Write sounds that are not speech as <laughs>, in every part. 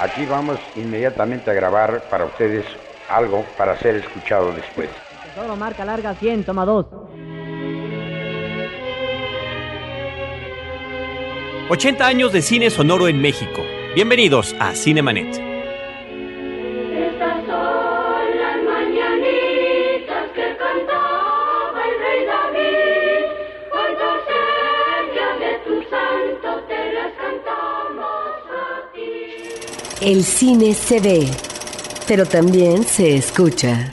Aquí vamos inmediatamente a grabar para ustedes algo para ser escuchado después. Tesoro marca larga 100, toma 2. 80 años de cine sonoro en México. Bienvenidos a Cinemanet. El cine se ve, pero también se escucha.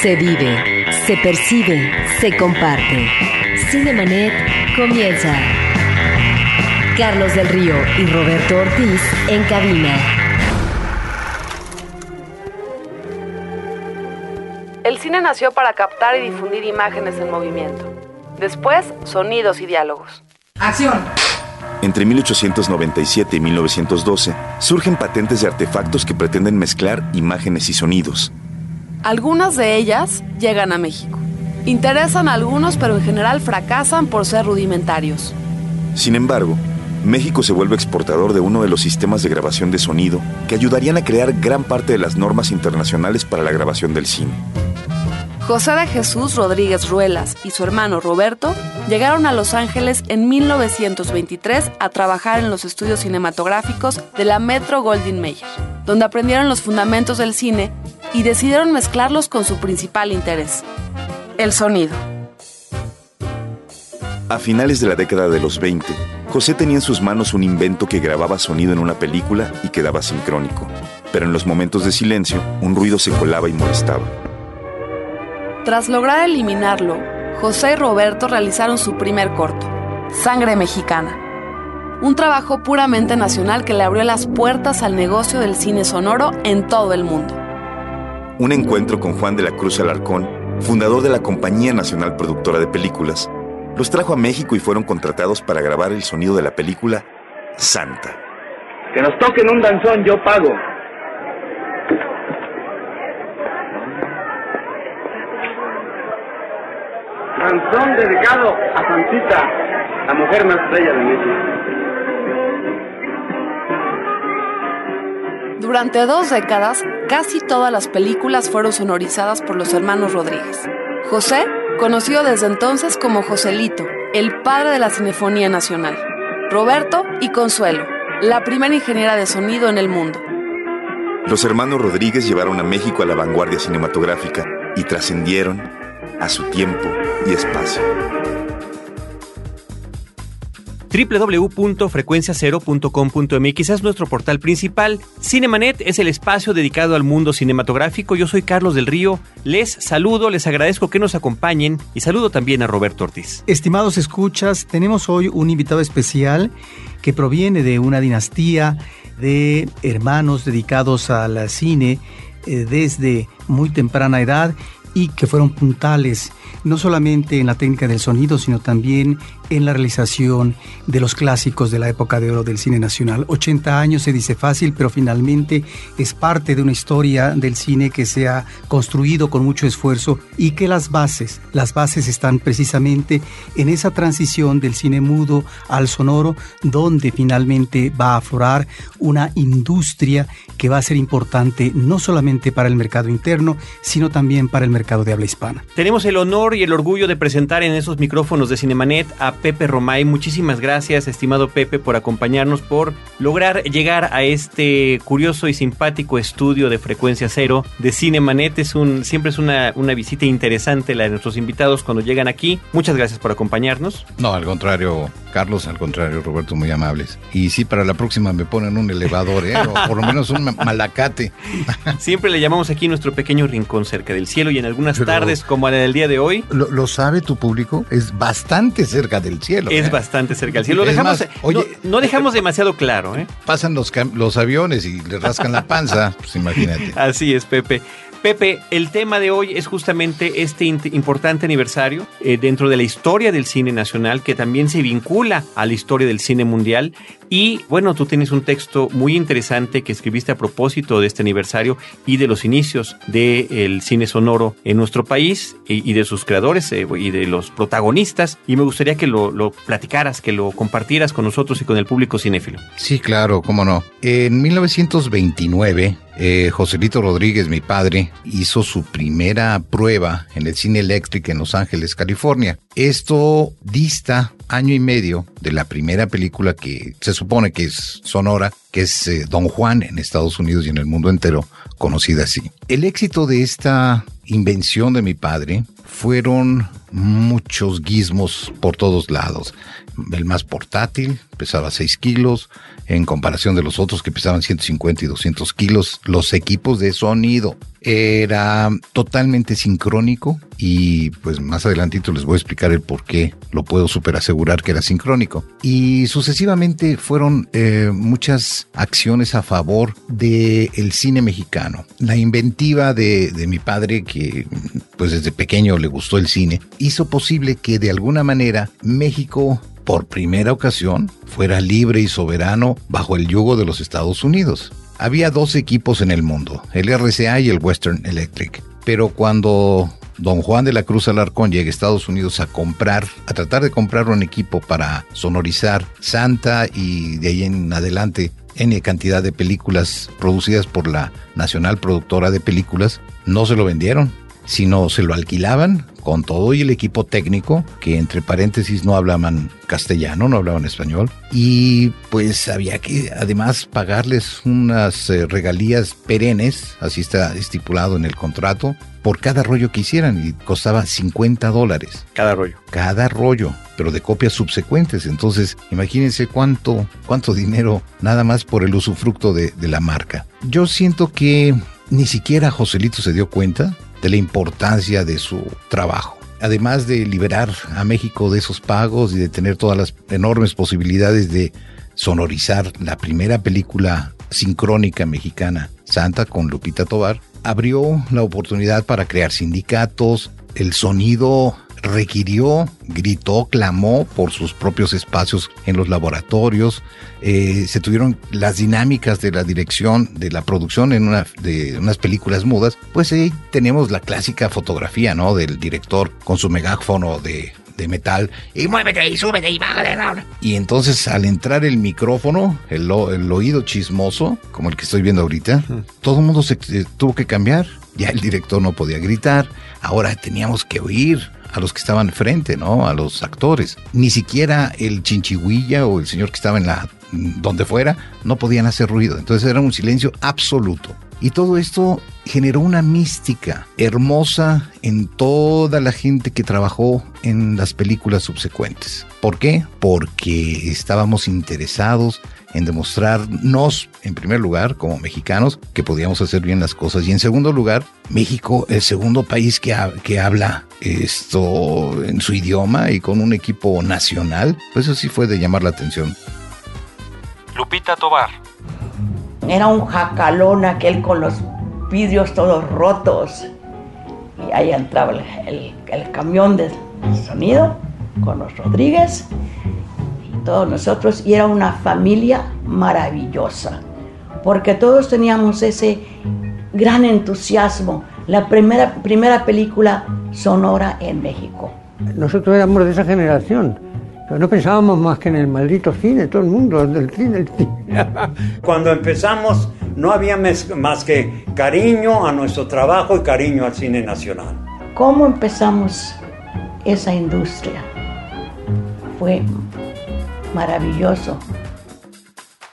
Se vive, se percibe, se comparte. Cinemanet comienza. Carlos del Río y Roberto Ortiz en cabina. El cine nació para captar y difundir imágenes en movimiento. Después, sonidos y diálogos. Entre 1897 y 1912 surgen patentes de artefactos que pretenden mezclar imágenes y sonidos. Algunas de ellas llegan a México. Interesan a algunos, pero en general fracasan por ser rudimentarios. Sin embargo, México se vuelve exportador de uno de los sistemas de grabación de sonido que ayudarían a crear gran parte de las normas internacionales para la grabación del cine. José de Jesús Rodríguez Ruelas y su hermano Roberto llegaron a Los Ángeles en 1923 a trabajar en los estudios cinematográficos de la Metro Goldwyn Mayer, donde aprendieron los fundamentos del cine y decidieron mezclarlos con su principal interés, el sonido. A finales de la década de los 20, José tenía en sus manos un invento que grababa sonido en una película y quedaba sincrónico. Pero en los momentos de silencio, un ruido se colaba y molestaba. Tras lograr eliminarlo, José y Roberto realizaron su primer corto, Sangre Mexicana. Un trabajo puramente nacional que le abrió las puertas al negocio del cine sonoro en todo el mundo. Un encuentro con Juan de la Cruz Alarcón, fundador de la Compañía Nacional Productora de Películas, los trajo a México y fueron contratados para grabar el sonido de la película Santa. Que nos toquen un danzón, yo pago. Danzón dedicado a Santita, la mujer más bella de México. Durante dos décadas, casi todas las películas fueron sonorizadas por los hermanos Rodríguez. José, conocido desde entonces como Joselito, el padre de la Cinefonía Nacional. Roberto y Consuelo, la primera ingeniera de sonido en el mundo. Los hermanos Rodríguez llevaron a México a la vanguardia cinematográfica y trascendieron a su tiempo y espacio. www.frecuenciacero.com.mx es nuestro portal principal. Cinemanet es el espacio dedicado al mundo cinematográfico. Yo soy Carlos del Río. Les saludo, les agradezco que nos acompañen y saludo también a Roberto Ortiz. Estimados escuchas, tenemos hoy un invitado especial que proviene de una dinastía de hermanos dedicados al cine eh, desde muy temprana edad y que fueron puntales no solamente en la técnica del sonido, sino también en la realización de los clásicos de la época de oro del cine nacional. 80 años se dice fácil, pero finalmente es parte de una historia del cine que se ha construido con mucho esfuerzo y que las bases, las bases están precisamente en esa transición del cine mudo al sonoro, donde finalmente va a aflorar una industria que va a ser importante no solamente para el mercado interno, sino también para el mercado de habla hispana. Tenemos el honor y el orgullo de presentar en esos micrófonos de Cinemanet a Pepe Romay. Muchísimas gracias, estimado Pepe, por acompañarnos, por lograr llegar a este curioso y simpático estudio de frecuencia cero de Cinemanet. Es un, siempre es una, una visita interesante la de nuestros invitados cuando llegan aquí. Muchas gracias por acompañarnos. No, al contrario, Carlos, al contrario, Roberto, muy amables. Y sí, para la próxima me ponen un elevador, ¿eh? o por lo menos un ma- malacate. <laughs> Siempre le llamamos aquí nuestro pequeño rincón cerca del cielo y en algunas Pero- tardes, como la del día de hoy, Lo, lo sabe tu público, es bastante cerca del cielo. es ¿eh? bastante cerca del cielo. Lo dejamos, más, oye, no, no dejamos demasiado claro, ¿eh? Pasan los, los aviones y le rascan la panza, pues imagínate. <laughs> Así es, Pepe. Pepe, el tema de hoy es justamente este importante aniversario eh, dentro de la historia del cine nacional que también se vincula a la historia del cine mundial. Y bueno, tú tienes un texto muy interesante que escribiste a propósito de este aniversario y de los inicios del cine sonoro en nuestro país y, y de sus creadores eh, y de los protagonistas. Y me gustaría que lo, lo platicaras, que lo compartieras con nosotros y con el público cinéfilo. Sí, claro, cómo no. En 1929, eh, Joselito Rodríguez, mi padre, hizo su primera prueba en el cine eléctrico en Los Ángeles, California. Esto dista año y medio de la primera película que se supone que es sonora, que es eh, Don Juan en Estados Unidos y en el mundo entero, conocida así. El éxito de esta invención de mi padre fueron muchos gizmos por todos lados. El más portátil pesaba 6 kilos, en comparación de los otros que pesaban 150 y 200 kilos. Los equipos de sonido era totalmente sincrónico y pues más adelantito les voy a explicar el por qué lo puedo super asegurar que era sincrónico. Y sucesivamente fueron eh, muchas acciones a favor del el cine mexicano. La inventiva de, de mi padre, que pues desde pequeño le gustó el cine, hizo posible que de alguna manera México por primera ocasión fuera libre y soberano bajo el yugo de los Estados Unidos. Había dos equipos en el mundo, el RCA y el Western Electric, pero cuando don Juan de la Cruz Alarcón llega a Estados Unidos a comprar, a tratar de comprar un equipo para sonorizar Santa y de ahí en adelante N cantidad de películas producidas por la Nacional Productora de Películas, no se lo vendieron, sino se lo alquilaban con todo y el equipo técnico, que entre paréntesis no hablaban castellano, no hablaban español, y pues había que además pagarles unas eh, regalías perennes, así está estipulado en el contrato, por cada rollo que hicieran y costaba 50 dólares. Cada rollo. Cada rollo, pero de copias subsecuentes. Entonces, imagínense cuánto, cuánto dinero nada más por el usufructo de, de la marca. Yo siento que ni siquiera Joselito se dio cuenta de la importancia de su trabajo. Además de liberar a México de esos pagos y de tener todas las enormes posibilidades de sonorizar la primera película sincrónica mexicana, Santa, con Lupita Tobar, abrió la oportunidad para crear sindicatos, el sonido requirió, gritó, clamó por sus propios espacios en los laboratorios. Eh, se tuvieron las dinámicas de la dirección, de la producción en una, de unas películas mudas. Pues ahí tenemos la clásica fotografía, ¿no? Del director con su megáfono de, de metal y muévete y súbete y bájale. Y entonces al entrar el micrófono, el, el oído chismoso, como el que estoy viendo ahorita, todo el mundo se eh, tuvo que cambiar. Ya el director no podía gritar. Ahora teníamos que oír a los que estaban frente, ¿no? A los actores. Ni siquiera el chinchihuilla o el señor que estaba en la donde fuera no podían hacer ruido. Entonces era un silencio absoluto. Y todo esto generó una mística hermosa en toda la gente que trabajó en las películas subsecuentes. ¿Por qué? Porque estábamos interesados en demostrarnos, en primer lugar, como mexicanos, que podíamos hacer bien las cosas. Y en segundo lugar, México, el segundo país que, que habla esto en su idioma y con un equipo nacional, pues eso sí fue de llamar la atención. Lupita Tobar. Era un jacalón aquel con los vidrios todos rotos. Y ahí entraba el, el- camión de sonido con los Rodríguez y todos nosotros. Y era una familia maravillosa, porque todos teníamos ese gran entusiasmo. La primera, primera película sonora en México. Nosotros éramos de esa generación, no pensábamos más que en el maldito cine, todo el mundo, del cine, el cine. <laughs> Cuando empezamos no había más que cariño a nuestro trabajo y cariño al cine nacional. ¿Cómo empezamos esa industria? Fue maravilloso.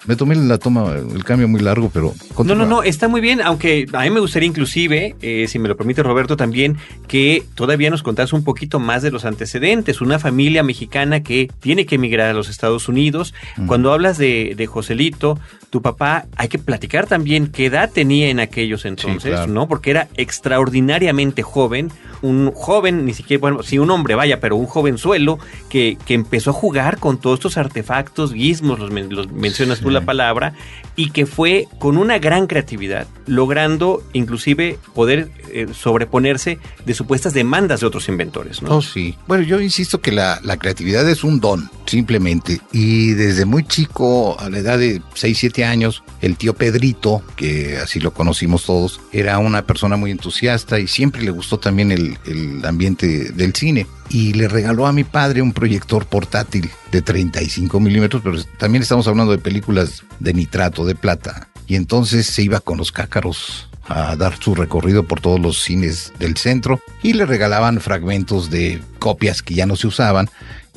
Me tomé la toma, el cambio muy largo, pero... No, no, no, está muy bien, aunque a mí me gustaría inclusive, eh, si me lo permite Roberto también, que todavía nos contase un poquito más de los antecedentes. Una familia mexicana que tiene que emigrar a los Estados Unidos. Cuando hablas de, de Joselito, tu papá, hay que platicar también qué edad tenía en aquellos entonces, claro. ¿no? Porque era extraordinariamente joven, un joven, ni siquiera, bueno, sí, un hombre, vaya, pero un jovenzuelo que, que empezó a jugar con todos estos artefactos, gizmos, los, los mencionas tú, la palabra, y que fue con una gran creatividad, logrando inclusive poder eh, sobreponerse de supuestas demandas de otros inventores. ¿no? Oh, sí. Bueno, yo insisto que la, la creatividad es un don, simplemente. Y desde muy chico, a la edad de 6, 7 años, el tío Pedrito, que así lo conocimos todos, era una persona muy entusiasta y siempre le gustó también el, el ambiente del cine. Y le regaló a mi padre un proyector portátil de 35 milímetros, pero también estamos hablando de películas de nitrato, de plata. Y entonces se iba con los cácaros a dar su recorrido por todos los cines del centro y le regalaban fragmentos de copias que ya no se usaban.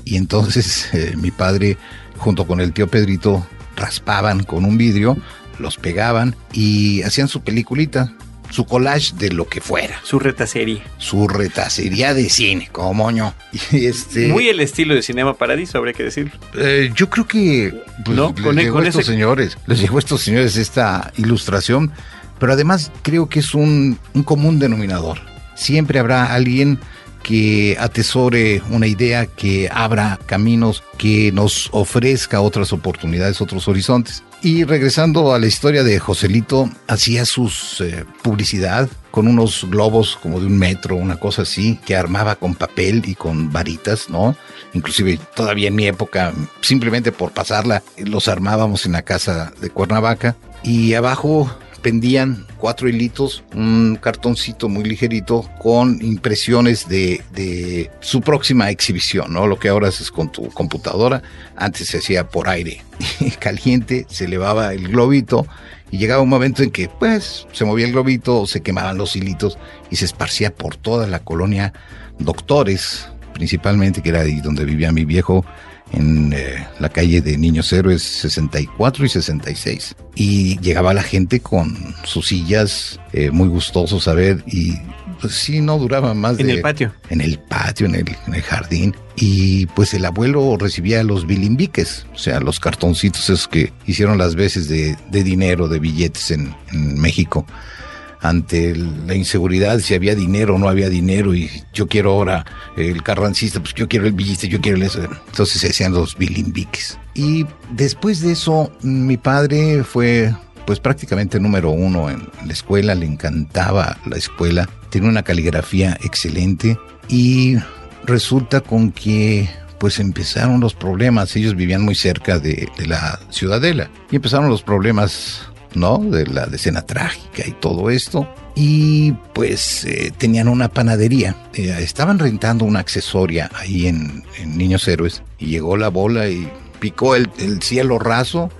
Y entonces <laughs> eh, mi padre, junto con el tío Pedrito, raspaban con un vidrio, los pegaban y hacían su peliculita, su collage de lo que fuera. Su retacería. Su retacería de cine, como moño. <laughs> Y este, Muy el estilo de Cinema Paradiso, habría que decir. eh, yo creo que pues, ¿No? les Con- llegó con estos ese- señores, les llegó a estos señores esta ilustración, pero además creo que es un, un común denominador. Siempre habrá alguien que atesore una idea, que abra caminos, que nos ofrezca otras oportunidades, otros horizontes. Y regresando a la historia de Joselito, hacía sus eh, publicidad con unos globos como de un metro, una cosa así, que armaba con papel y con varitas, ¿no? Inclusive todavía en mi época, simplemente por pasarla, los armábamos en la casa de Cuernavaca. Y abajo pendían cuatro hilitos, un cartoncito muy ligerito con impresiones de, de su próxima exhibición, ¿no? Lo que ahora haces con tu computadora, antes se hacía por aire <laughs> caliente, se elevaba el globito y llegaba un momento en que pues se movía el globito, se quemaban los hilitos y se esparcía por toda la colonia Doctores, principalmente, que era ahí donde vivía mi viejo, en eh, la calle de Niños Héroes 64 y 66. Y llegaba la gente con sus sillas, eh, muy gustosos a ver, y pues sí, no duraba más En de... el patio. En el patio, en el, en el jardín. Y pues el abuelo recibía los bilimbiques, o sea, los cartoncitos esos que hicieron las veces de, de dinero, de billetes en, en México ante la inseguridad, si había dinero o no había dinero, y yo quiero ahora el carrancista, pues yo quiero el billete, yo quiero el eso. Entonces se hacían los bilimbiques. Y después de eso, mi padre fue pues prácticamente número uno en la escuela, le encantaba la escuela, tenía una caligrafía excelente y resulta con que pues empezaron los problemas, ellos vivían muy cerca de, de la ciudadela y empezaron los problemas ¿no? De la decena trágica y todo esto. Y pues eh, tenían una panadería. Eh, estaban rentando una accesoria ahí en, en Niños Héroes. Y llegó la bola y picó el, el cielo raso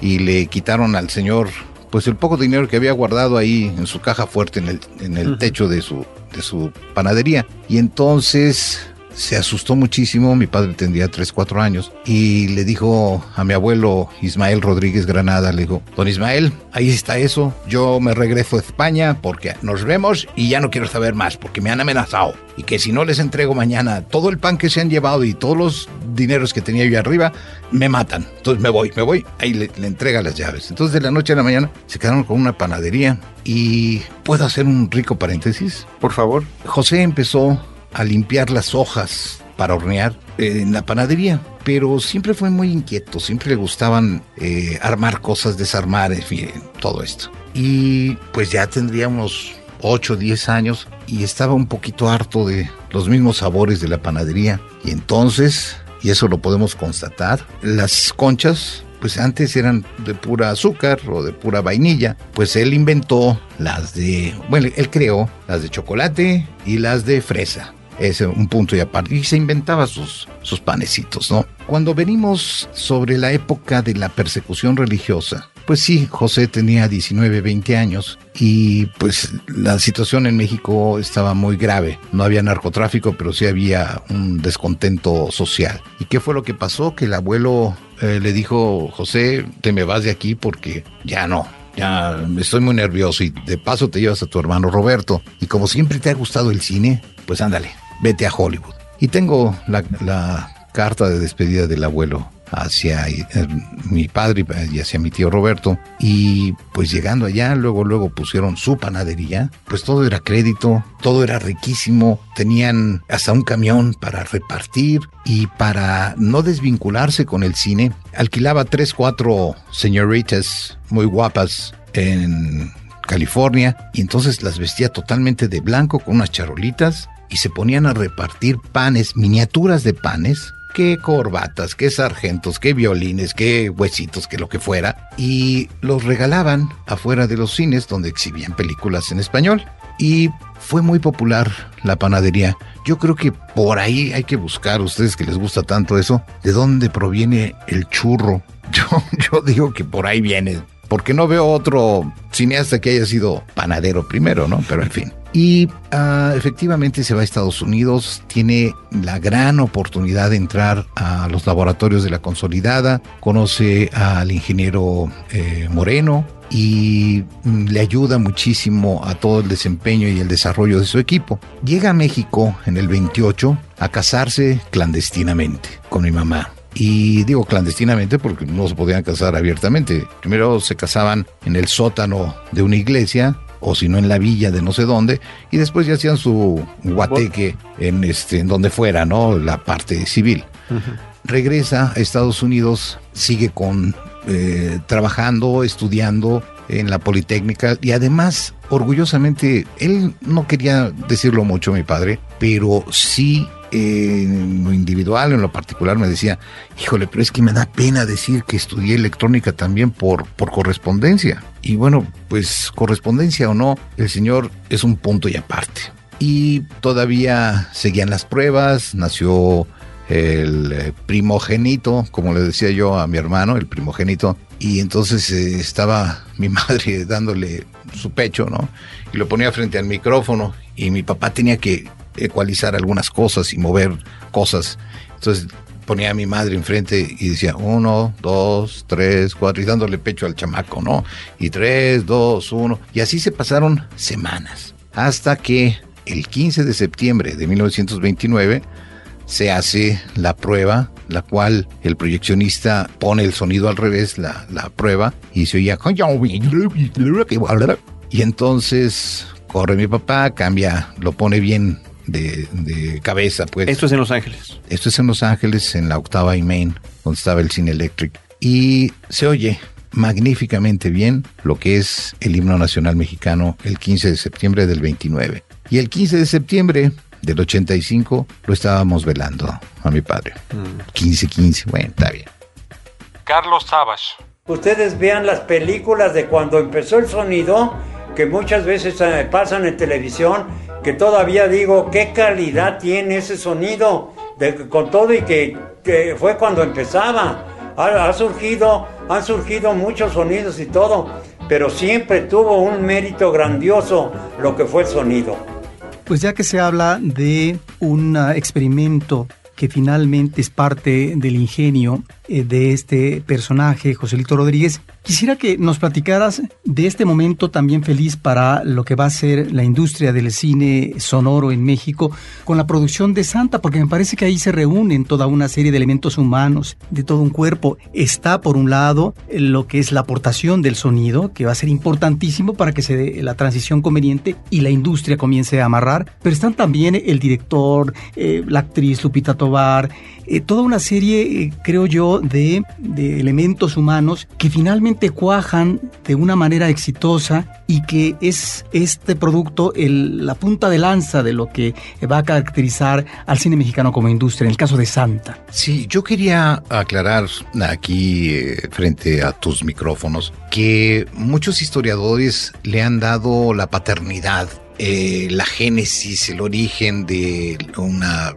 y le quitaron al señor pues el poco dinero que había guardado ahí en su caja fuerte en el, en el techo de su, de su panadería. Y entonces se asustó muchísimo, mi padre tendría 3, 4 años, y le dijo a mi abuelo Ismael Rodríguez Granada, le dijo, don Ismael, ahí está eso, yo me regreso a España porque nos vemos y ya no quiero saber más porque me han amenazado y que si no les entrego mañana todo el pan que se han llevado y todos los dineros que tenía yo arriba, me matan. Entonces me voy, me voy, ahí le, le entrega las llaves. Entonces de la noche a la mañana se quedaron con una panadería y puedo hacer un rico paréntesis. Por favor. José empezó a limpiar las hojas para hornear eh, en la panadería, pero siempre fue muy inquieto, siempre le gustaban eh, armar cosas, desarmar, en fin, todo esto. Y pues ya tendría unos 8 o 10 años y estaba un poquito harto de los mismos sabores de la panadería. Y entonces, y eso lo podemos constatar, las conchas pues antes eran de pura azúcar o de pura vainilla, pues él inventó las de, bueno, él creó las de chocolate y las de fresa. Es un punto y aparte. Y se inventaba sus, sus panecitos, ¿no? Cuando venimos sobre la época de la persecución religiosa, pues sí, José tenía 19, 20 años y pues la situación en México estaba muy grave. No había narcotráfico, pero sí había un descontento social. ¿Y qué fue lo que pasó? Que el abuelo eh, le dijo, José, te me vas de aquí porque ya no, ya estoy muy nervioso y de paso te llevas a tu hermano Roberto. Y como siempre te ha gustado el cine, pues ándale, vete a Hollywood. Y tengo la, carta de despedida del abuelo hacia eh, mi padre y hacia mi tío Roberto. Y pues llegando allá, luego, luego pusieron su panadería. Pues todo era crédito, todo era riquísimo. Tenían hasta un camión para repartir y para no desvincularse con el cine, alquilaba tres, cuatro señoritas muy guapas en California y entonces las vestía totalmente de blanco con unas charolitas y se ponían a repartir panes, miniaturas de panes, qué corbatas, qué sargentos, qué violines, qué huesitos, qué lo que fuera, y los regalaban afuera de los cines donde exhibían películas en español. Y fue muy popular la panadería. Yo creo que por ahí hay que buscar, ustedes que les gusta tanto eso, de dónde proviene el churro. <laughs> Yo, yo digo que por ahí viene, porque no veo otro cineasta que haya sido panadero primero, ¿no? Pero en fin. Y ah, efectivamente se va a Estados Unidos, tiene la gran oportunidad de entrar a los laboratorios de la consolidada, conoce al ingeniero eh, Moreno y mm, le ayuda muchísimo a todo el desempeño y el desarrollo de su equipo. Llega a México en el 28 a casarse clandestinamente con mi mamá. Y digo clandestinamente porque no se podían casar abiertamente. Primero se casaban en el sótano de una iglesia o si no en la villa de no sé dónde y después ya hacían su guateque en este en donde fuera, ¿no? La parte civil. Regresa a Estados Unidos, sigue con eh, trabajando, estudiando en la Politécnica y además orgullosamente él no quería decirlo mucho mi padre, pero sí en lo individual, en lo particular, me decía, híjole, pero es que me da pena decir que estudié electrónica también por, por correspondencia. Y bueno, pues correspondencia o no, el señor es un punto y aparte. Y todavía seguían las pruebas, nació el eh, primogénito, como le decía yo a mi hermano, el primogénito, y entonces eh, estaba mi <laughs> madre dándole su pecho, ¿no? Y lo ponía frente al micrófono y mi papá tenía que ecualizar algunas cosas y mover cosas. Entonces ponía a mi madre enfrente y decía uno, dos, tres, cuatro, y dándole pecho al chamaco, ¿no? Y tres, dos, uno. Y así se pasaron semanas. Hasta que el 15 de septiembre de 1929 se hace la prueba, la cual el proyeccionista pone el sonido al revés, la, la prueba, y se oía. Y entonces corre mi papá, cambia, lo pone bien de, cabeza, pues. Esto es en Los Ángeles. Esto es en Los Ángeles, en la octava y Main, donde estaba el Cine Electric. Y se oye magníficamente bien lo que es el himno nacional mexicano el 15 de septiembre del 29. Y el 15 de septiembre del 85 lo estábamos velando a mi padre. 15-15, bueno, está bien. Carlos Savage. Ustedes vean las películas de cuando empezó el sonido, que muchas veces eh, pasan en televisión que todavía digo, qué calidad tiene ese sonido, con todo y que, fue cuando empezaba. Ha, surgido, han surgido muchos sonidos y todo, pero siempre tuvo un mérito grandioso lo que fue el sonido. Pues ya que se habla de un experimento que finalmente es parte del ingenio de este personaje, Joselito Rodríguez, Quisiera que nos platicaras de este momento también feliz para lo que va a ser la industria del cine sonoro en México con la producción de Santa, porque me parece que ahí se reúnen toda una serie de elementos humanos, de todo un cuerpo. Está por un lado lo que es la aportación del sonido, que va a ser importantísimo para que se dé la transición conveniente y la industria comience a amarrar, pero están también el director, eh, la actriz Lupita Tobar, eh, toda una serie, eh, creo yo, de, elementos humanos que finalmente cuajan de una manera exitosa y que es este producto la punta de lanza de lo que va a caracterizar al cine mexicano como industria, en el caso de Santa. Sí, yo quería aclarar aquí eh, frente a tus micrófonos que muchos historiadores le han dado la paternidad eh, la génesis, el origen de una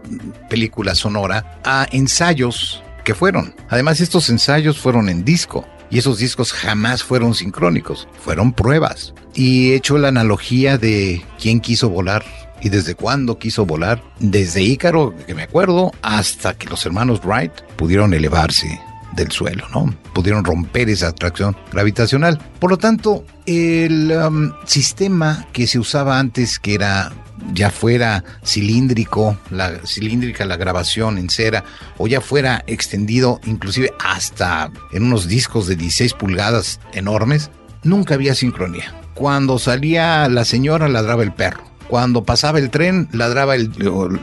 película sonora a ensayos fueron. Además, estos ensayos fueron en disco. Y esos discos jamás fueron sincrónicos, fueron pruebas. Y he hecho la analogía de quién quiso volar y desde cuándo quiso volar. Desde Ícaro, que me acuerdo, hasta que los hermanos Wright pudieron elevarse del suelo, ¿no? Pudieron romper esa atracción gravitacional. Por lo tanto, el um, sistema que se usaba antes, que era ya fuera cilíndrico, la cilíndrica la grabación en cera, o ya fuera extendido inclusive hasta en unos discos de 16 pulgadas enormes, nunca había sincronía. Cuando salía la señora ladraba el perro. Cuando pasaba el tren, ladraba el,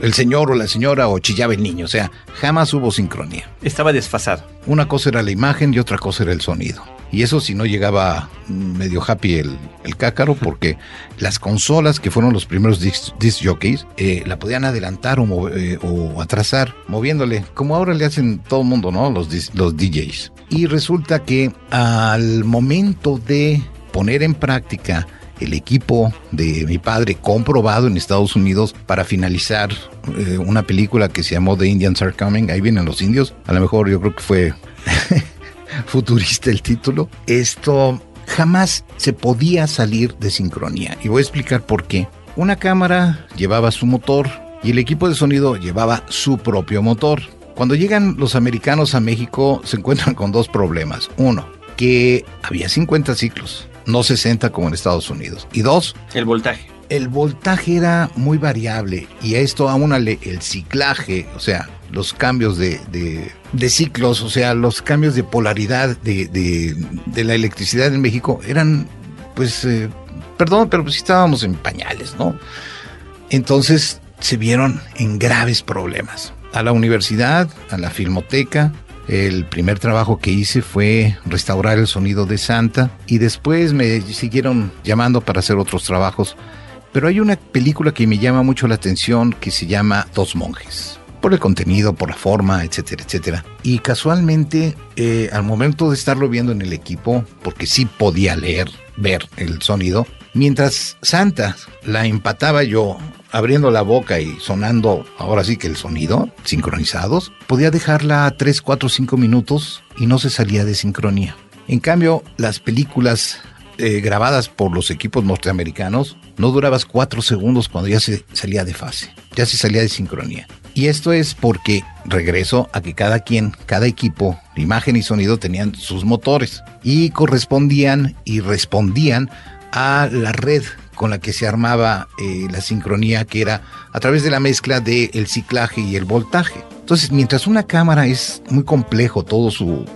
el señor o la señora o chillaba el niño. O sea, jamás hubo sincronía. Estaba desfasado. Una cosa era la imagen y otra cosa era el sonido. Y eso si no llegaba medio happy el, el cácaro, porque las consolas que fueron los primeros disc, disc jockeys, eh, la podían adelantar o, move- eh, o atrasar, moviéndole, como ahora le hacen todo el mundo, ¿no? Los, los DJs. Y resulta que al momento de poner en práctica el equipo de mi padre comprobado en Estados Unidos para finalizar eh, una película que se llamó The Indians Are Coming, ahí vienen los indios, a lo mejor yo creo que fue <laughs> <laughs> futurista el título, esto jamás se podía salir de sincronía. Y voy a explicar por qué. Una cámara llevaba su motor y el equipo de sonido llevaba su propio motor. Cuando llegan los americanos a México se encuentran con dos problemas. Uno, que había 50 ciclos, no 60 como en Estados Unidos. Y dos, El voltaje. el voltaje era muy variable y a esto aúnale el ciclaje, o sea, los cambios de, de- de ciclos, o sea, los cambios de polaridad de, de- la electricidad en México eran, pues, eh, perdón, pero pues estábamos en pañales, ¿no? Entonces se vieron en graves problemas. A la universidad, a la filmoteca, el primer trabajo que hice fue restaurar el sonido de Santa y después me siguieron llamando para hacer otros trabajos. Pero hay una película que me llama mucho la atención que se llama Dos monjes. Por el contenido, por la forma, etcétera, etcétera. Y casualmente, eh, al momento de estarlo viendo en el equipo, porque sí podía leer, ver el sonido, mientras Santa la empataba yo abriendo la boca y sonando ahora sí que el sonido, sincronizados, podía dejarla a 3, 4, 5 minutos y no se salía de sincronía. En cambio, las películas eh, grabadas por los equipos norteamericanos, no durabas 4 segundos cuando ya se salía de fase, ya se salía de sincronía. Y esto es porque regreso a que cada quien, cada equipo, imagen y sonido tenían sus motores y correspondían y respondían a la red con la que se armaba eh, la sincronía, que era a través de la mezcla del ciclaje y el voltaje. Entonces, mientras una cámara es muy complejo, todo su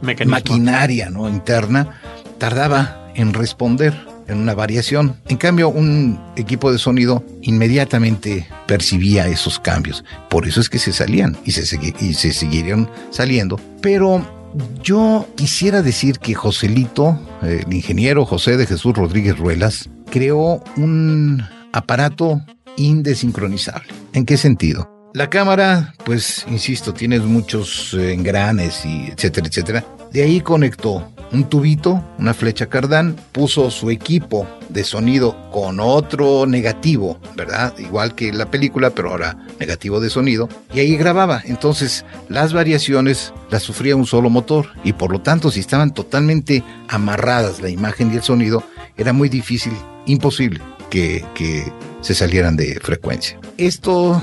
Mecanismo. maquinaria ¿no? interna, tardaba en responder en una variación. En cambio, un equipo de sonido inmediatamente percibía esos cambios. Por eso es que se salían y se, y siguieron saliendo. Pero yo quisiera decir que Joselito, eh, el ingeniero José de Jesús Rodríguez Ruelas, creó un aparato indesincronizable. ¿En qué sentido? La cámara, pues, insisto, tiene muchos eh, engranes y etcétera, etcétera. De ahí conectó un tubito, una flecha cardán, puso su equipo de sonido con otro negativo, ¿verdad? Igual que la película, pero ahora negativo de sonido, y ahí grababa. Entonces, las variaciones las sufría un solo motor, y por lo tanto, si estaban totalmente amarradas la imagen y el sonido, era muy difícil, imposible que, que se salieran de frecuencia. Esto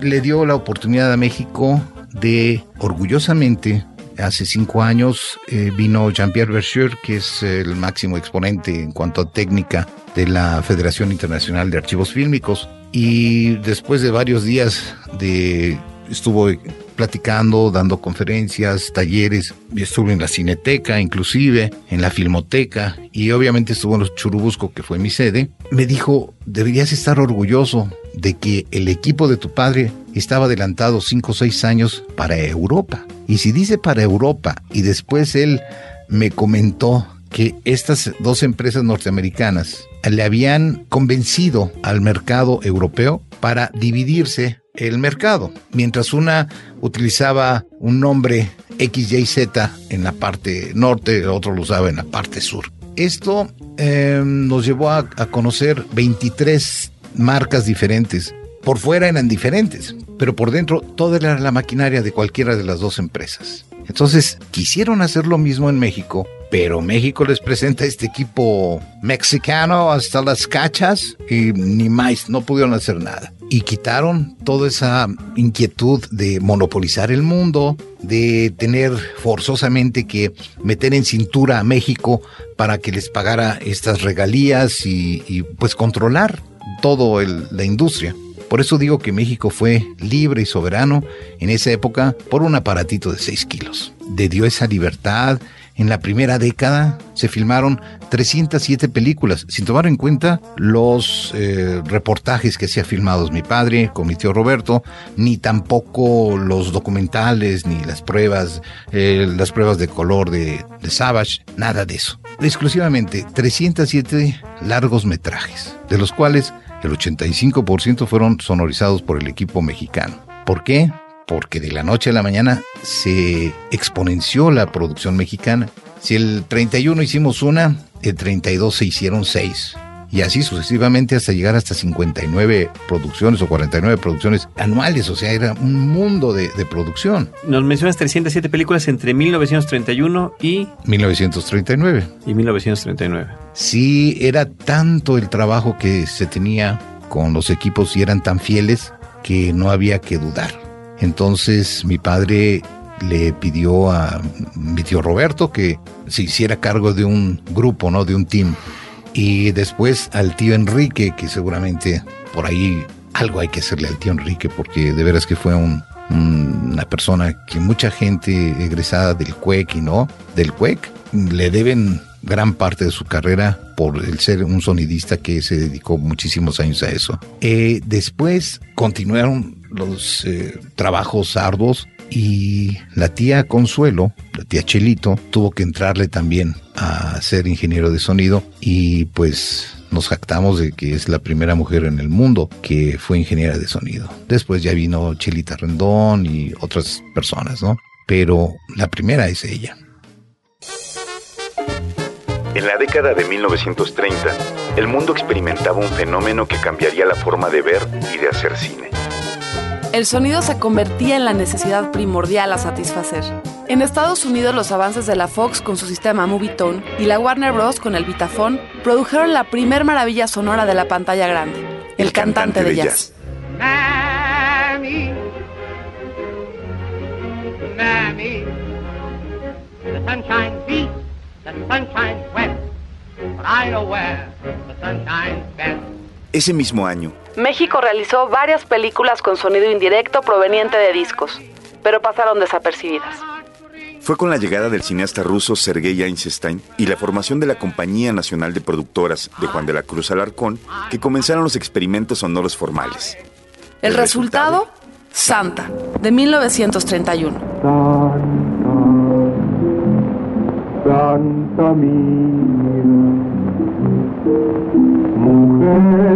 le dio la oportunidad a México de orgullosamente Hace cinco años eh, vino Jean-Pierre Berger, que es el máximo exponente en cuanto a técnica de la Federación Internacional de Archivos Fílmicos. Y después de varios días de estuvo platicando, dando conferencias, talleres, y estuvo en la Cineteca, inclusive en la Filmoteca, y obviamente estuvo en los Churubusco, que fue mi sede, me dijo, deberías estar orgulloso de que el equipo de tu padre estaba adelantado cinco o seis años para Europa. Y si dice para Europa, y después él me comentó que estas dos empresas norteamericanas le habían convencido al mercado europeo para dividirse el mercado. Mientras una utilizaba un nombre XYZ en la parte norte, otro lo usaba en la parte sur. Esto eh, nos llevó a, a conocer 23 marcas diferentes. Por fuera eran diferentes, pero por dentro toda era la maquinaria de cualquiera de las dos empresas. Entonces quisieron hacer lo mismo en México, pero México les presenta este equipo mexicano hasta las cachas y ni más, no pudieron hacer nada. Y quitaron toda esa inquietud de monopolizar el mundo, de tener forzosamente que meter en cintura a México para que les pagara estas regalías y, pues controlar todo el- la industria. Por eso digo que México fue libre y soberano en esa época por un aparatito de 6 kilos. Le dio esa libertad. En la primera década se filmaron 307 películas, sin tomar en cuenta los eh, reportajes que hacía filmados mi padre con mi tío Roberto, ni tampoco los documentales, ni las pruebas, eh, las pruebas de color de, de Savage, nada de eso. Exclusivamente 307 largos metrajes, de los cuales el 85% fueron sonorizados por el equipo mexicano. ¿Por qué? Porque de la noche a la mañana se exponenció la producción mexicana. Si el 31 hicimos una, el 32 se hicieron seis. Y así sucesivamente hasta llegar hasta 59 producciones o 49 producciones anuales. O sea, era un mundo de, de producción. Nos mencionas 307 películas entre 1931 y, 1939. y 1939. Sí, era tanto el trabajo que se tenía con los equipos y eran tan fieles que no había que dudar. Entonces mi padre le pidió a mi tío Roberto que se hiciera cargo de un grupo, ¿no? De un team. Y después al tío Enrique, que seguramente por ahí algo hay que hacerle al tío Enrique, porque de veras que fue un, un- una persona que mucha gente egresada del CUEC y no del CUEC le deben gran parte de su carrera por el ser un sonidista que se dedicó muchísimos años a eso. Eh, después continuaron los eh, trabajos arduos y la tía Consuelo, la tía Chelito, tuvo que entrarle también a ser ingeniero de sonido y pues nos jactamos de que es la primera mujer en el mundo que fue ingeniera de sonido. Después ya vino Chelita Rendón y otras personas, ¿no? Pero la primera es ella. En la década de 1930, el mundo experimentaba un fenómeno que cambiaría la forma de ver y de hacer cine. El sonido se convertía en la necesidad primordial a satisfacer. En Estados Unidos los avances de la Fox con su sistema Movietone y la Warner Bros. con el Vitaphone produjeron la primer maravilla sonora de la pantalla grande, el, cantante, de jazz. Mammy, Mammy, the sunshine beats, the sunshine's wet, but I know where the sunshine's best. Ese mismo año, México realizó varias películas con sonido indirecto proveniente de discos, pero pasaron desapercibidas. fue con la llegada del cineasta ruso Sergei Einstein y la formación de la Compañía Nacional de Productoras de Juan de la Cruz Alarcón que comenzaron los experimentos sonoros formales. El resultado, Santa, de 1931. Santa mía, mujer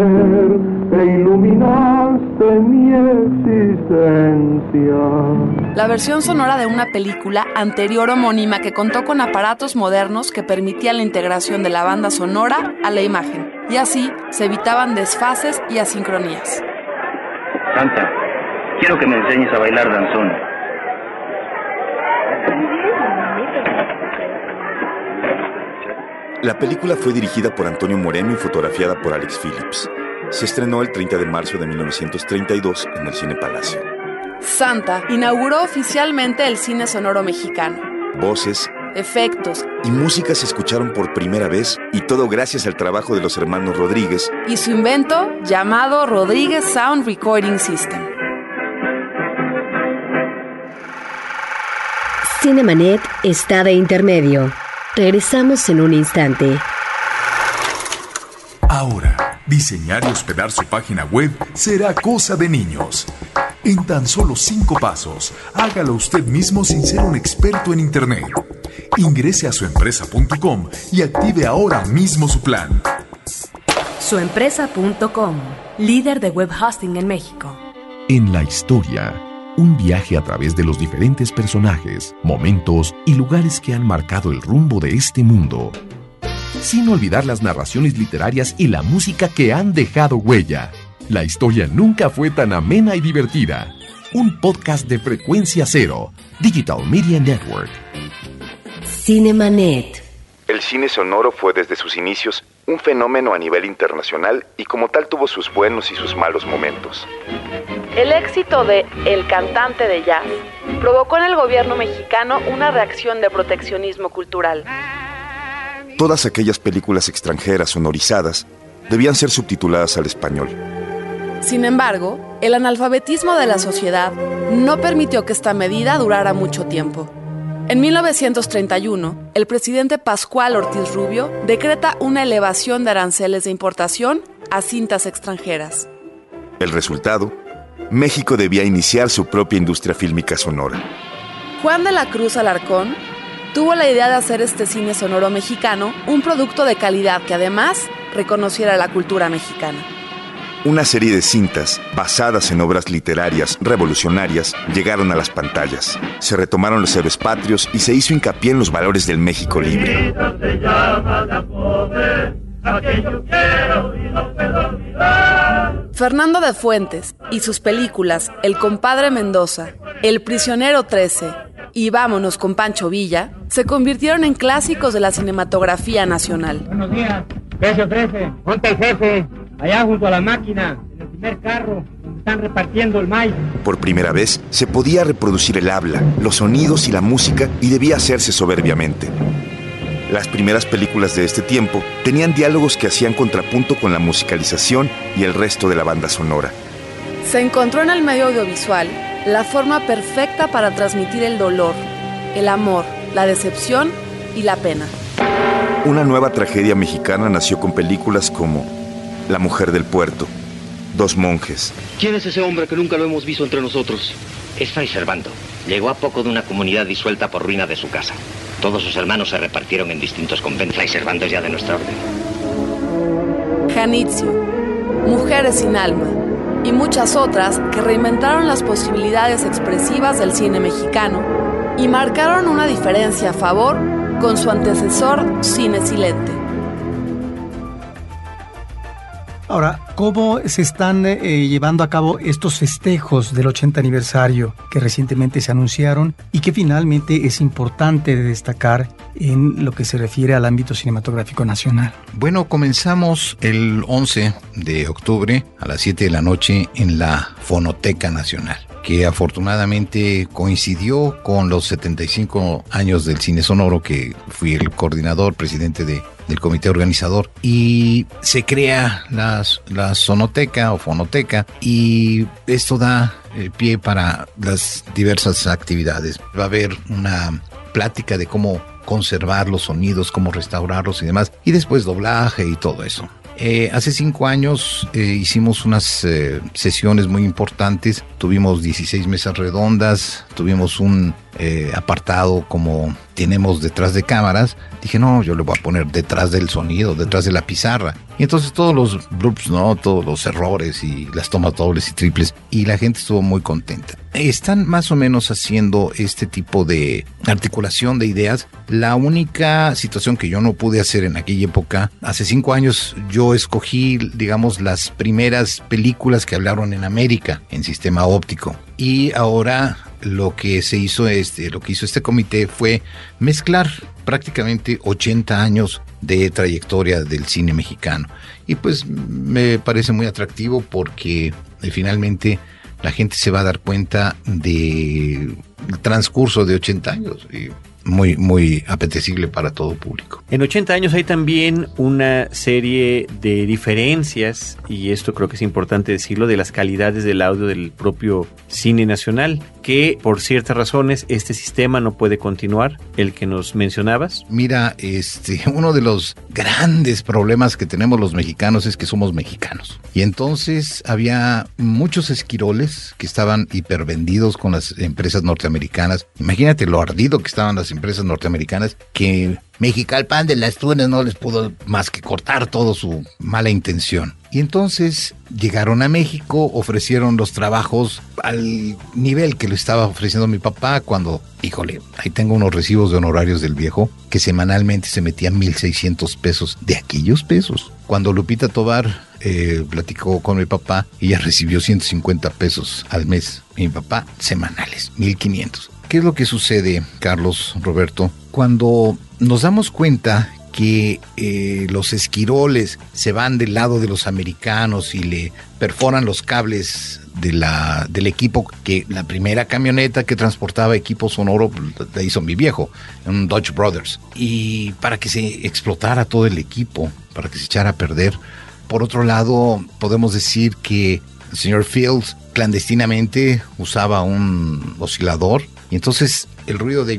La versión sonora de una película anterior homónima que contó con aparatos modernos que permitían la integración de la banda sonora a la imagen, y así se evitaban desfases y asincronías. Santa, quiero que me enseñes a bailar danzón. La película fue dirigida por Antonio Moreno y fotografiada por Alex Phillips. Se estrenó el 30 de marzo de 1932 en el Cine Palacio. Santa inauguró oficialmente el cine sonoro mexicano. Voces Efectos y música se escucharon por primera vez y todo gracias al trabajo de los hermanos Rodríguez y su invento llamado Rodríguez Sound Recording System. Cinemanet está de intermedio. Regresamos en un instante. Ahora, diseñar y hospedar su página web será cosa de niños. En tan solo cinco pasos, hágalo usted mismo sin ser un experto en Internet. Ingrese a suempresa.com y active ahora mismo su plan. Suempresa.com, líder de web hosting en México. En la historia, un viaje a través de los diferentes personajes, momentos y lugares que han marcado el rumbo de este mundo. Sin olvidar las narraciones literarias y la música que han dejado huella. La historia nunca fue tan amena y divertida. Un podcast de frecuencia cero, Digital Media Network. Cinemanet. El cine sonoro fue desde sus inicios un fenómeno a nivel internacional y como tal tuvo sus buenos y sus malos momentos. El éxito de El cantante de jazz provocó en el gobierno mexicano una reacción de proteccionismo cultural. Todas aquellas películas extranjeras sonorizadas debían ser subtituladas al español. Sin embargo, el analfabetismo de la sociedad no permitió que esta medida durara mucho tiempo. En 1931, el presidente Pascual Ortiz Rubio decreta una elevación de aranceles de importación a cintas extranjeras. El resultado, México debía iniciar su propia industria fílmica sonora. Juan de la Cruz Alarcón tuvo la idea de hacer este cine sonoro mexicano un producto de calidad que además reconociera la cultura mexicana. Una serie de cintas basadas en obras literarias revolucionarias llegaron a las pantallas. Se retomaron los héroes patrios y se hizo hincapié en los valores del México libre. Fernando de Fuentes y sus películas El compadre Mendoza, El prisionero 13 y Vámonos con Pancho Villa se convirtieron en clásicos de la cinematografía nacional. Buenos días, Peso 13, ponte el jefe, allá junto a la máquina, en el primer carro, donde están repartiendo el maíz. Por primera vez se podía reproducir el habla, los sonidos y la música y debía hacerse soberbiamente. Las primeras películas de este tiempo tenían diálogos que hacían contrapunto con la musicalización y el resto de la banda sonora. Se encontró en el medio audiovisual la forma perfecta para transmitir el dolor, el amor, la decepción y la pena. Una nueva tragedia mexicana nació con películas como La mujer del puerto, Dos monjes, ¿Quién es ese hombre que nunca lo hemos visto entre nosotros? Es Fray Servando. Llegó a poco de una comunidad disuelta por ruina de su casa. Todos sus hermanos se repartieron en distintos conventos. Fray Servando es ya de nuestra orden. Janitzio, Mujeres sin alma y muchas otras que reinventaron las posibilidades expresivas del cine mexicano y marcaron una diferencia a favor con su antecesor Cine Silente. Ahora, ¿cómo se están eh, llevando a cabo estos festejos del 80 aniversario que recientemente se anunciaron y que finalmente es importante de destacar en lo que se refiere al ámbito cinematográfico nacional? Bueno, comenzamos el 11 de octubre a las 7 de la noche en la Fonoteca Nacional que afortunadamente coincidió con los 75 años del cine sonoro, que fui el coordinador, presidente de, del comité organizador, y se crea la, la sonoteca o fonoteca, y esto da eh, pie para las diversas actividades. Va a haber una plática de cómo conservar los sonidos, cómo restaurarlos y demás, y después doblaje y todo eso. Eh, hace cinco años eh, hicimos unas eh, sesiones muy importantes, tuvimos 16 mesas redondas, tuvimos un eh, apartado como tenemos detrás de cámaras, dije, no, yo le voy a poner detrás del sonido, detrás de la pizarra. Y entonces todos los bloops, ¿no? Todos los errores y las tomas dobles y triples. Y la gente estuvo muy contenta. Están más o menos haciendo este tipo de articulación de ideas. La única situación que yo no pude hacer en aquella época, hace cinco años yo escogí, digamos, las primeras películas que hablaron en América en sistema óptico. Y ahora lo que se hizo este, lo que hizo este comité fue mezclar prácticamente 80 años de trayectoria del cine mexicano. Y pues me parece muy atractivo porque eh, finalmente la gente se va a dar cuenta del transcurso de 80 años. Muy, muy apetecible para todo público. En 80 años hay también una serie de diferencias, y esto creo que es importante decirlo, de las calidades del audio del propio cine nacional, que por ciertas razones este sistema no puede continuar, el que nos mencionabas. Mira, este, <laughs> uno de los grandes problemas que tenemos los mexicanos es que somos mexicanos. Y entonces había muchos esquiroles que estaban hipervendidos con las empresas norteamericanas. Imagínate lo ardido que estaban las empresas norteamericanas que Mexicalpan de las Tunas no les pudo más que cortar todo su mala intención. Y entonces llegaron a México, ofrecieron los trabajos al nivel que le estaba ofreciendo mi papá cuando, híjole, ahí tengo unos recibos de honorarios del viejo que semanalmente se metían 1.600 pesos de aquellos pesos. Cuando Lupita Tobar eh, platicó con mi papá, ella recibió 150 pesos al mes. Mi papá semanales, 1.500. ¿Qué es lo que sucede, Carlos, Roberto? Cuando nos damos cuenta que eh, los esquiroles se van del lado de los americanos y le perforan los cables del equipo que la primera camioneta que transportaba equipo sonoro pues, la hizo mi viejo, un Dodge Brothers. Y para que se explotara todo el equipo, para que se echara a perder. Por otro lado, podemos decir que el señor Fields clandestinamente usaba un oscilador y entonces el ruido de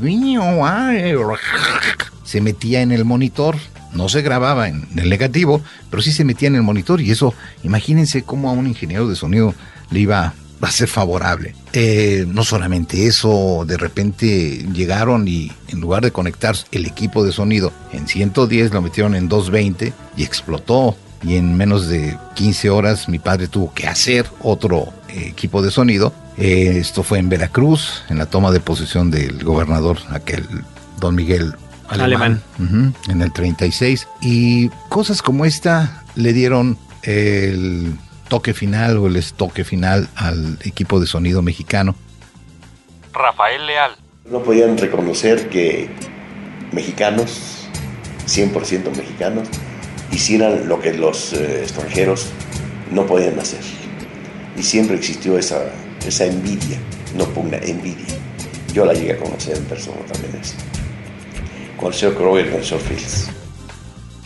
se metía en el monitor. No se grababa en el negativo, pero sí se metía en el monitor y eso, imagínense cómo a un ingeniero de sonido le iba a ser favorable. Eh, no solamente eso, de repente llegaron y en lugar de conectar el equipo de sonido en 110 lo metieron en 220 y explotó. Y en menos de 15 horas mi padre tuvo que hacer otro eh, equipo de sonido. Eh, esto fue en Veracruz, en la toma de posesión del gobernador, aquel don Miguel Alemán, en el 36. Y cosas como esta le dieron el toque final o el estoque final al equipo de sonido mexicano. Rafael Leal. No podían reconocer que mexicanos, 100% mexicanos, hicieran lo que los eh, extranjeros no podían hacer. Y siempre existió esa, esa envidia, no pugna, envidia. Yo la llegué a conocer en persona también. Eso. Con el señor Crowe y con el señor Fields.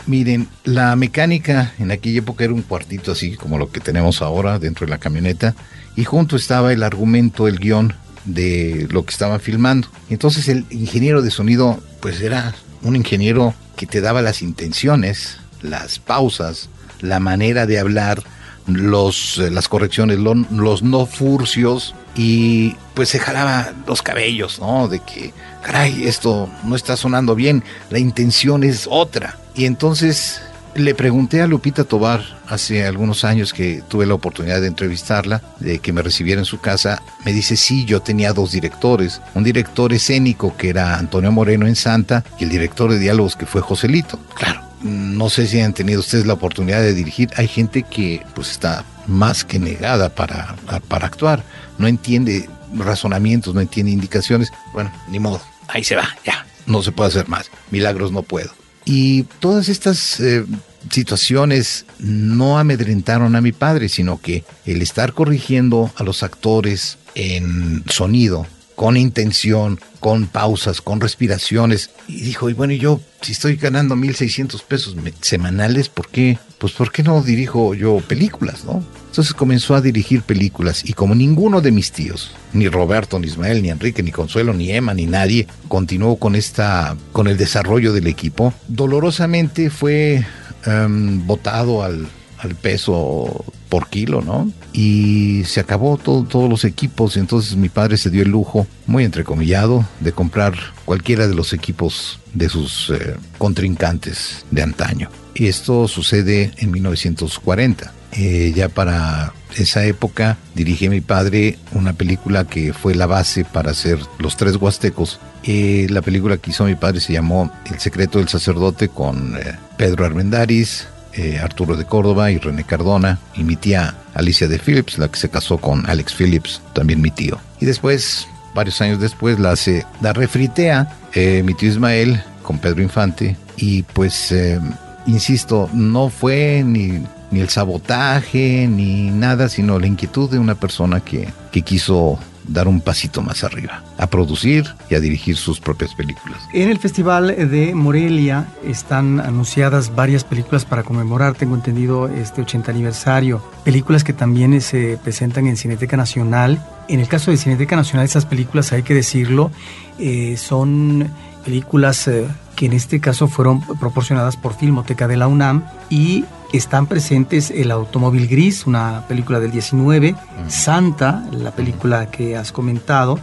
Miren, la mecánica en aquella época era un cuartito así como lo que tenemos ahora dentro de la camioneta y junto estaba el argumento, el guion de lo que estaban filmando. Entonces el ingeniero de sonido pues era un ingeniero que te daba las intenciones, las pausas, la manera de hablar, los, eh, las correcciones, lo- los no furcios y pues se jalaba los cabellos, ¿no? De que, caray, esto no está sonando bien, la intención es otra. Y entonces le pregunté a Lupita Tobar hace algunos años que tuve la oportunidad de entrevistarla, de que me recibiera en su casa. Me dice, sí, yo tenía dos directores. Un director escénico que era Antonio Moreno en Santa y el director de diálogos que fue Joselito. Claro, no sé si han tenido ustedes la oportunidad de dirigir. Hay gente que pues está más que negada para, para actuar. No entiende razonamientos, no entiende indicaciones. Bueno, ni modo. Ahí se va, ya. No se puede hacer más. Milagros no puedo. Y todas estas eh, situaciones no amedrentaron a mi padre, sino que el estar corrigiendo a los actores en sonido, con intención, con pausas, con respiraciones, y dijo, y bueno, y yo, si estoy ganando 1.600 pesos semanales, ¿por qué? Pues ¿por qué no dirijo yo películas, no? Entonces comenzó a dirigir películas y como ninguno de mis tíos, ni Roberto, ni Ismael, ni Enrique, ni Consuelo, ni Emma, ni nadie, continuó con esta, con el desarrollo del equipo, dolorosamente fue em, botado al, al peso por kilo, ¿no? Y se acabó todo, todos los equipos, y entonces mi padre se dio el lujo, muy entrecomillado, de comprar cualquiera de los equipos de sus eh, contrincantes de antaño. Y esto sucede en 1940. Eh, ya para esa época dirigí mi padre una película que fue la base para hacer Los Tres Huastecos. Eh, la película que hizo mi padre se llamó El secreto del sacerdote con eh, Pedro Armendáriz, eh, Arturo de Córdoba y René Cardona y mi tía Alicia de Phillips, la que se casó con Alex Phillips, también mi tío. Y después, varios años después, la hace, la refritea eh, mi tío Ismael con Pedro Infante y pues, eh, insisto, no fue ni, ni el sabotaje ni nada, sino la inquietud de una persona que, que quiso dar un pasito más arriba, a producir y a dirigir sus propias películas. En el Festival de Morelia están anunciadas varias películas para conmemorar, tengo entendido, este 80 aniversario. Películas que también eh, se presentan en Cineteca Nacional. En el caso de Cineteca Nacional, esas películas, hay que decirlo, eh, son películas eh, que en este caso fueron proporcionadas por Filmoteca de la UNAM y están presentes El Automóvil Gris, una película del 19, Santa, la película que has comentado,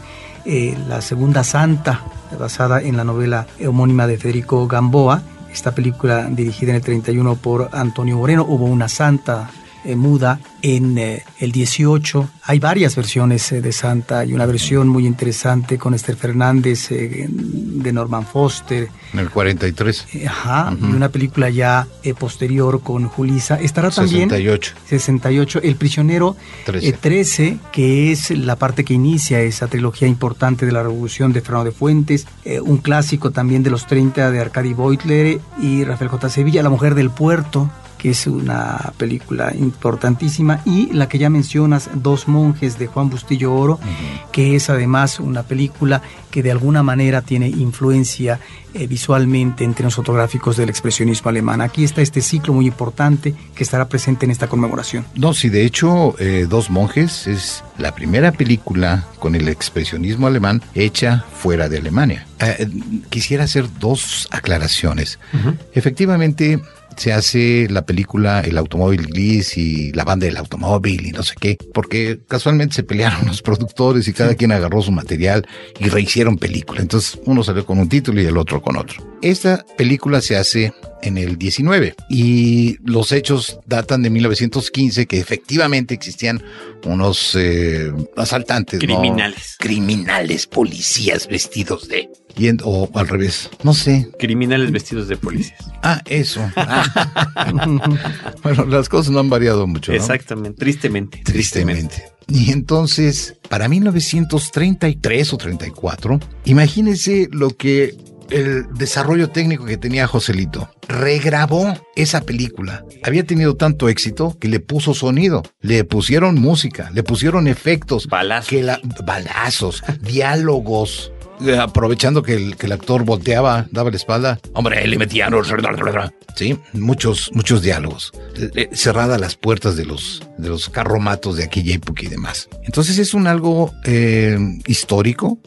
eh, La Segunda Santa, basada en la novela homónima de Federico Gamboa, esta película dirigida en el 31 por Antonio Moreno, hubo una Santa eh, muda en eh, el 18. Hay varias versiones eh, de Santa. Hay una versión muy interesante con Esther Fernández, de Norman Foster. En el 43. Ajá, y una película ya posterior con Julisa. Estará también 68. 68, El prisionero 13. eh, 13, que es la parte que inicia esa trilogía importante de la Revolución de Fernando de Fuentes, un clásico también de los 30 de Arcadi Beutler y Rafael J. Sevilla, La mujer del puerto, que es una película importantísima, y la que ya mencionas, Dos monjes de Juan Bustillo Oro, que es además una película que de alguna manera tiene influencia eh, visualmente en términos fotográficos del expresionismo alemán. Aquí está este ciclo muy importante que estará presente en esta conmemoración. No, sí, de hecho, eh, Dos Monjes es la primera película con el expresionismo alemán hecha fuera de Alemania. Eh, quisiera hacer dos aclaraciones. Efectivamente, se hace la película El automóvil gris y la banda del automóvil y no sé qué, porque casualmente se pelearon <laughs> los productores y cada quien agarró su material y rehicieron película. Entonces uno salió con un título y el otro con otro. Esta película se hace en el 19 y los hechos datan de 1915 que efectivamente existían unos eh, asaltantes. ¿no? Criminales. Criminales, policías vestidos de... y en- o al revés, no sé. Criminales vestidos de policías. Ah, eso. <laughs> bueno, las cosas no han variado mucho. ¿no? Exactamente, tristemente. Tristemente. Y entonces, para 1933 o 34, imagínense lo que el desarrollo técnico que tenía Joselito. Regrabó esa película. Había tenido tanto éxito que le puso sonido, le pusieron música, le pusieron efectos. Balazos. Que la- balazos, <laughs> diálogos. Eh, Aprovechando que el, que el actor volteaba, daba la espalda, hombre, le metían, sí, muchos, muchos diálogos. Eh, Cerradas las puertas de los, de los carromatos de aquella época y demás. Entonces es un algo eh, histórico,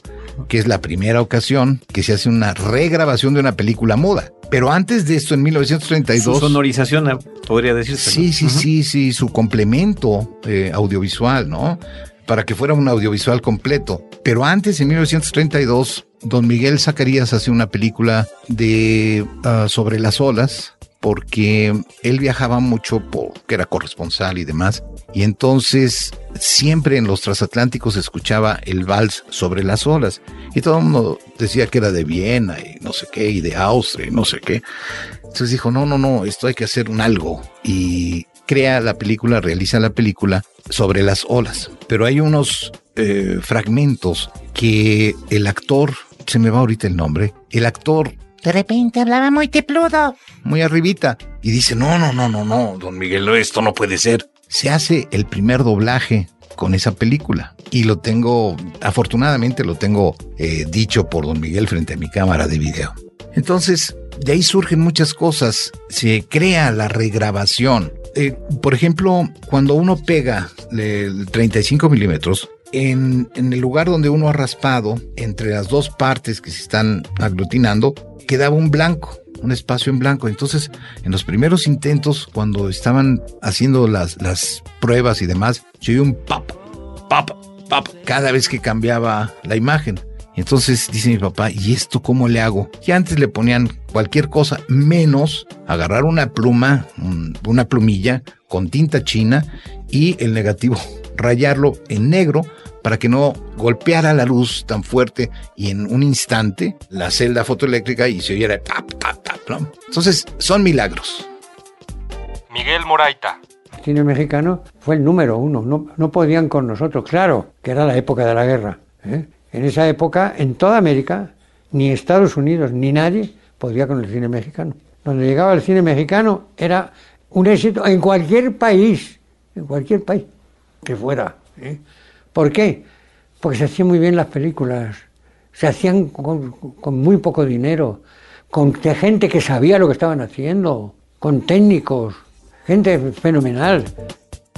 que es la primera ocasión que se hace una regrabación de una película muda. Pero antes de esto, en 1932... Su sonorización, eh, podría decirse. Sí, sí, sí, sí, su complemento eh, audiovisual, ¿no? Para que fuera un audiovisual completo. Pero antes, en 1932, don Miguel Zacarías hace una película de ah, sobre las olas, porque él viajaba mucho, porque era corresponsal y demás. Y entonces siempre en los transatlánticos escuchaba el vals sobre las olas. Y todo el mundo decía que era de Viena y no sé qué, y de Austria y no sé qué. Entonces dijo, no, no, no, esto hay que hacer un algo. Y crea la película, realiza la película sobre las olas. Pero hay unos eh, fragmentos que el actor, se me va ahorita el nombre, el actor de repente hablaba muy tepludo, muy arribita. Y dice, no, no, no, no, no, don Miguel, esto no puede ser. Se hace el primer doblaje con esa película. Y lo tengo, afortunadamente lo tengo eh, dicho por don Miguel frente a mi cámara de video. Entonces, de ahí surgen muchas cosas. Se crea la regrabación. Eh, por ejemplo, cuando uno pega el 35 milímetros, en el lugar donde uno ha raspado, entre las dos partes que se están aglutinando, quedaba un blanco, un espacio en blanco. Entonces, en los primeros intentos, cuando estaban haciendo las, las pruebas y demás, se oía un pap, pap, pap, cada vez que cambiaba la imagen. Entonces dice mi papá, ¿y esto cómo le hago? Y antes le ponían cualquier cosa menos agarrar una pluma, un- una plumilla con tinta china y el negativo <laughs> rayarlo en negro para que no golpeara la luz tan fuerte y en un instante la celda fotoeléctrica y se oyera tap, tap, tap, ¿no? Entonces son milagros. Miguel Moraita. El cine mexicano fue el número uno, no, no podían con nosotros, claro, que era la época de la guerra. ¿eh? En esa época, en toda América, ni Estados Unidos ni nadie podía con el cine mexicano. Donde llegaba el cine mexicano era un éxito en cualquier país, en cualquier país que fuera. ¿eh? ¿Por qué? Porque se hacían muy bien las películas, se hacían con, muy poco dinero, con gente que sabía lo que estaban haciendo, con técnicos, gente fenomenal.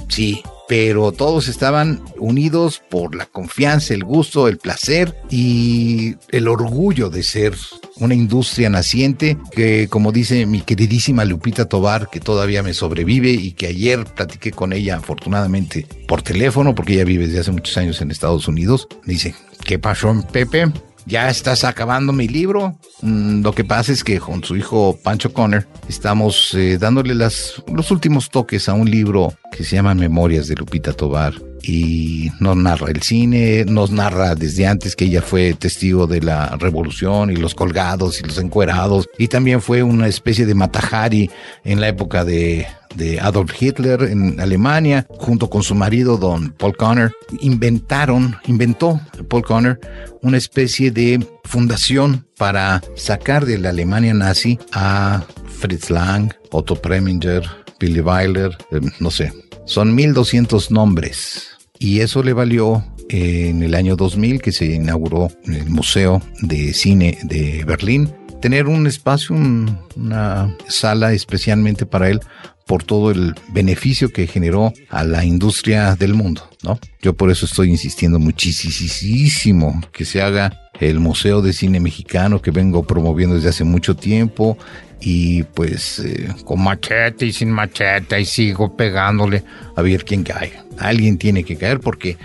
Sí, pero todos estaban unidos por la confianza, el gusto, el placer y el orgullo de ser una industria naciente que, como dice mi queridísima Lupita Tobar, que todavía me sobrevive y que ayer platiqué con ella afortunadamente por teléfono, porque ella vive desde hace muchos años en Estados Unidos, me dice, ¿qué pasó, Pepe? Ya estás acabando mi libro. Mm, lo que pasa es que con su hijo Pancho Conner estamos eh, dándole las, los últimos toques a un libro que se llama Memorias de Lupita Tobar y nos narra el cine, nos narra desde antes que ella fue testigo de la revolución y los colgados y los encuerados y también fue una especie de Matahari en la época de, de Adolf Hitler en Alemania, junto con su marido Don Paul Conner, inventaron, inventó Paul Conner una especie de fundación para sacar de la Alemania nazi a Fritz Lang, Otto Preminger, Billy Weiler, eh, no sé, son 1200 nombres. Y eso le valió en el año 2000 que se inauguró el Museo de Cine de Berlín tener un espacio, una sala especialmente para él por todo el beneficio que generó a la industria del mundo, ¿no? Yo por eso estoy insistiendo muchísimo que se haga el Museo de Cine Mexicano que vengo promoviendo desde hace mucho tiempo y pues eh, con machete y sin machete y sigo pegándole a ver quién cae. Alguien tiene que caer porque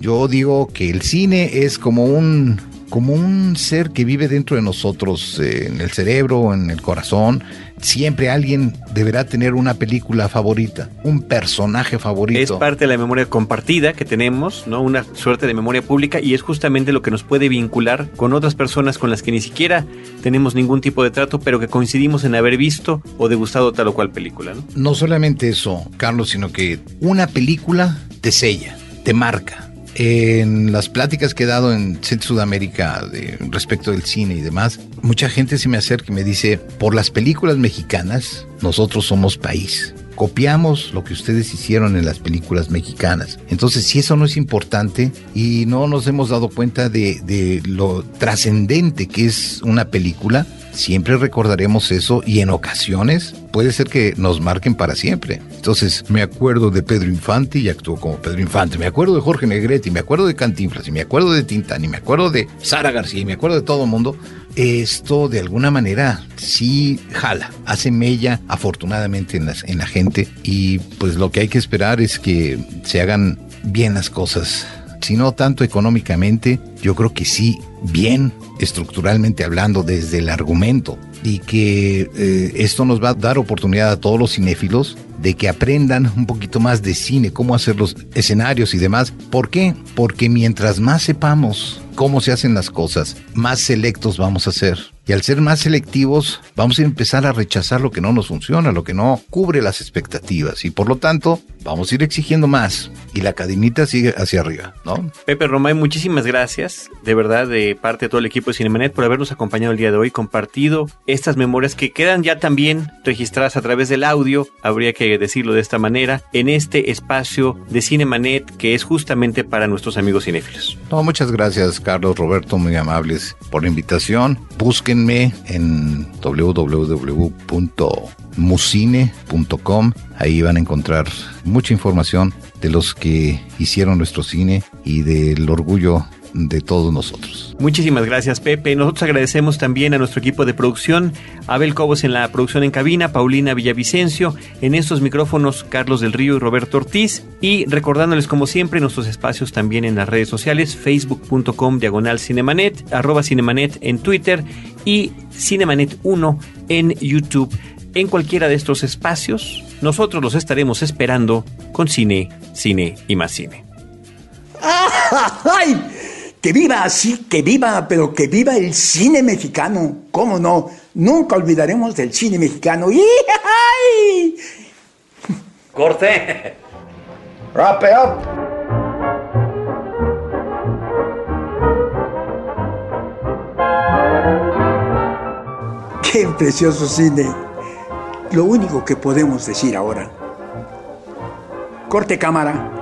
yo digo que el cine es como un como un ser que vive dentro de nosotros, eh, en el cerebro, en el corazón. Siempre alguien deberá tener una película favorita, un personaje favorito. Es parte de la memoria compartida que tenemos, ¿no? Una suerte de memoria pública y es justamente lo que nos puede vincular con otras personas con las que ni siquiera tenemos ningún tipo de trato, pero que coincidimos en haber visto o degustado tal o cual película, ¿no? No solamente eso, Carlos, sino que una película te sella, te marca en las pláticas que he dado en Sudamérica respecto del cine y demás, mucha gente se me acerca y me dice, por las películas mexicanas, nosotros somos país. Copiamos lo que ustedes hicieron en las películas mexicanas. Entonces, si eso no es importante y no nos hemos dado cuenta de lo trascendente que es una película, siempre recordaremos eso y en ocasiones puede ser que nos marquen para siempre. Entonces, me acuerdo de Pedro Infante y actuó como Pedro Infante. Me acuerdo de Jorge Negrete, y me acuerdo de Cantinflas, y me acuerdo de Tintán, y me acuerdo de Sara García, y me acuerdo de todo el mundo. Esto de alguna manera sí jala, hace mella afortunadamente en, en la gente y pues lo que hay que esperar es que se hagan bien las cosas si no tanto económicamente, yo creo que sí, bien estructuralmente hablando desde el argumento y que eh, esto nos va a dar oportunidad a todos los cinéfilos de que aprendan un poquito más de cine, cómo hacer los escenarios y demás. ¿Por qué? Porque mientras más sepamos cómo se hacen las cosas, más selectos vamos a ser. Y al ser más selectivos, vamos a empezar a rechazar lo que no nos funciona, lo que no cubre las expectativas. Y por lo tanto, vamos a ir exigiendo más. Y la cadenita sigue hacia arriba, ¿no? Pepe Romay, muchísimas gracias, de verdad, de parte de todo el equipo de Cinemanet por habernos acompañado el día de hoy, compartido estas memorias que quedan ya también registradas a través del audio, habría que decirlo de esta manera, en este espacio de Cinemanet que es justamente para nuestros amigos cinéfilos. No, muchas gracias, Carlos, Roberto, muy amables por la invitación. Búsquenme en www.musine.com. Ahí van a encontrar mucha información de los que hicieron nuestro cine y del orgullo de todos nosotros. Muchísimas gracias, Pepe. Nosotros agradecemos también a nuestro equipo de producción, Abel Cobos en la producción en cabina, Paulina Villavicencio, en estos micrófonos, Carlos del Río y Roberto Ortiz, y recordándoles como siempre nuestros espacios también en las redes sociales, facebook.com diagonal cinemanet, arroba cinemanet en Twitter y cinemanet 1 en YouTube. En cualquiera de estos espacios, nosotros los estaremos esperando con cine, cine y más cine. <laughs> ¡Ay! Que viva así, que viva, pero que viva el cine mexicano. ¿Cómo no? Nunca olvidaremos del cine mexicano. ¡Ay! Corte. Wrap it up. Qué precioso cine. Lo único que podemos decir ahora. Corte cámara.